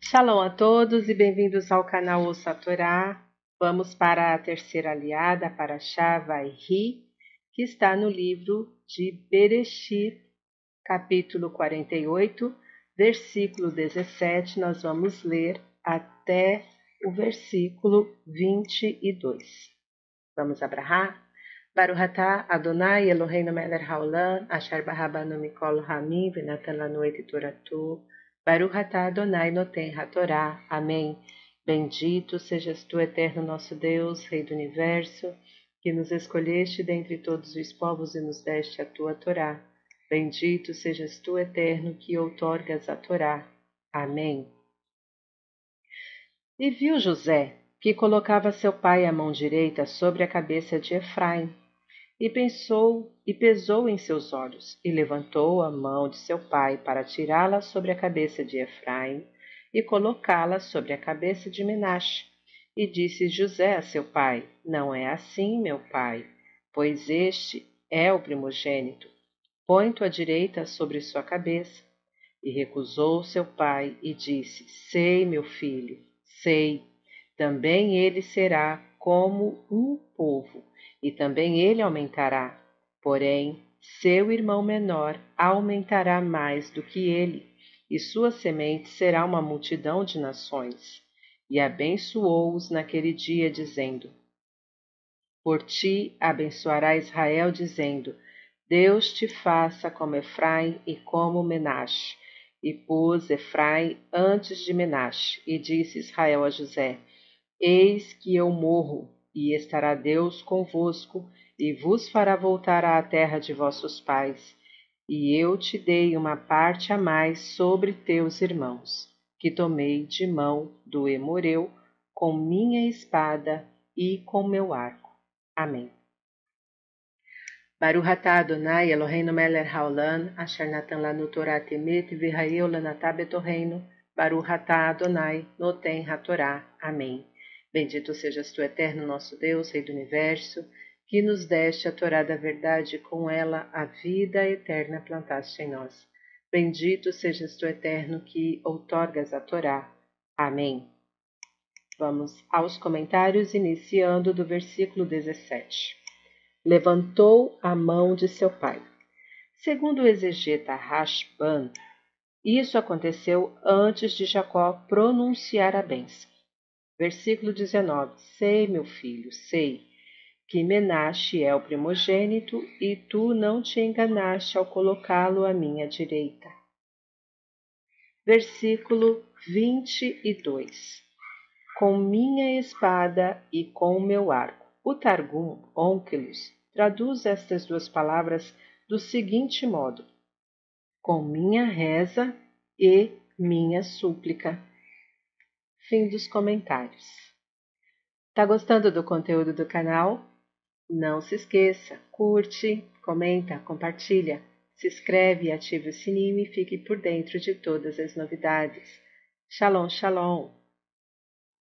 Shalom a todos e bem-vindos ao canal Ouça Torá. Vamos para a terceira aliada, para Ri, que está no livro de Bereshit, capítulo 48, versículo 17. Nós vamos ler até o versículo 22. Vamos abrahar? Baruhatá Adonai Eloheinu Meler Haolam, Asher Barabanu Mikol Hamim, Venatan Lanu Toratu, Baruhatá Adonai Noten Hatorá. Amém. Bendito sejas tu, eterno nosso Deus, Rei do Universo, que nos escolheste dentre todos os povos e nos deste a tua Torá. Bendito sejas tu, eterno, que outorgas a Torá. Amém. E viu José que colocava seu pai a mão direita sobre a cabeça de Efraim, e pensou e pesou em seus olhos, e levantou a mão de seu pai para tirá-la sobre a cabeça de Efraim e colocá-la sobre a cabeça de Menache. E disse José a seu pai: Não é assim, meu pai, pois este é o primogênito. Põe tua direita sobre sua cabeça. E recusou seu pai e disse: Sei, meu filho, sei. Também ele será como um povo e também ele aumentará. Porém, seu irmão menor aumentará mais do que ele, e sua semente será uma multidão de nações. E abençoou-os naquele dia, dizendo: Por ti abençoará Israel, dizendo: Deus te faça como Efraim e como Menache. E pôs Efraim antes de Menache, e disse Israel a José: Eis que eu morro, e estará Deus convosco, e vos fará voltar à terra de vossos pais. E eu te dei uma parte a mais sobre teus irmãos, que tomei de mão do Emoreu, com minha espada e com meu arco. Amém. Baruch atah Adonai Eloheinu melech haolam, asher natan lanu Torah temet v'hayeu lanatah betorreino, Baruch atah Adonai noten hatorá. Amém. Bendito sejas tu, eterno nosso Deus, Rei do Universo, que nos deste a Torá da verdade e com ela a vida eterna plantaste em nós. Bendito sejas tu, eterno, que outorgas a Torá. Amém. Vamos aos comentários, iniciando do versículo 17. Levantou a mão de seu pai. Segundo o exegeta Rashban, isso aconteceu antes de Jacó pronunciar a bênção. Versículo 19: Sei, meu filho, sei que Menache é o primogênito e tu não te enganaste ao colocá-lo à minha direita. Versículo 22: Com minha espada e com meu arco. O Targum Onkelos traduz estas duas palavras do seguinte modo: com minha reza e minha súplica. Fim dos comentários. Tá gostando do conteúdo do canal? Não se esqueça, curte, comenta, compartilha, se inscreve, ative o sininho e fique por dentro de todas as novidades. Shalom, shalom!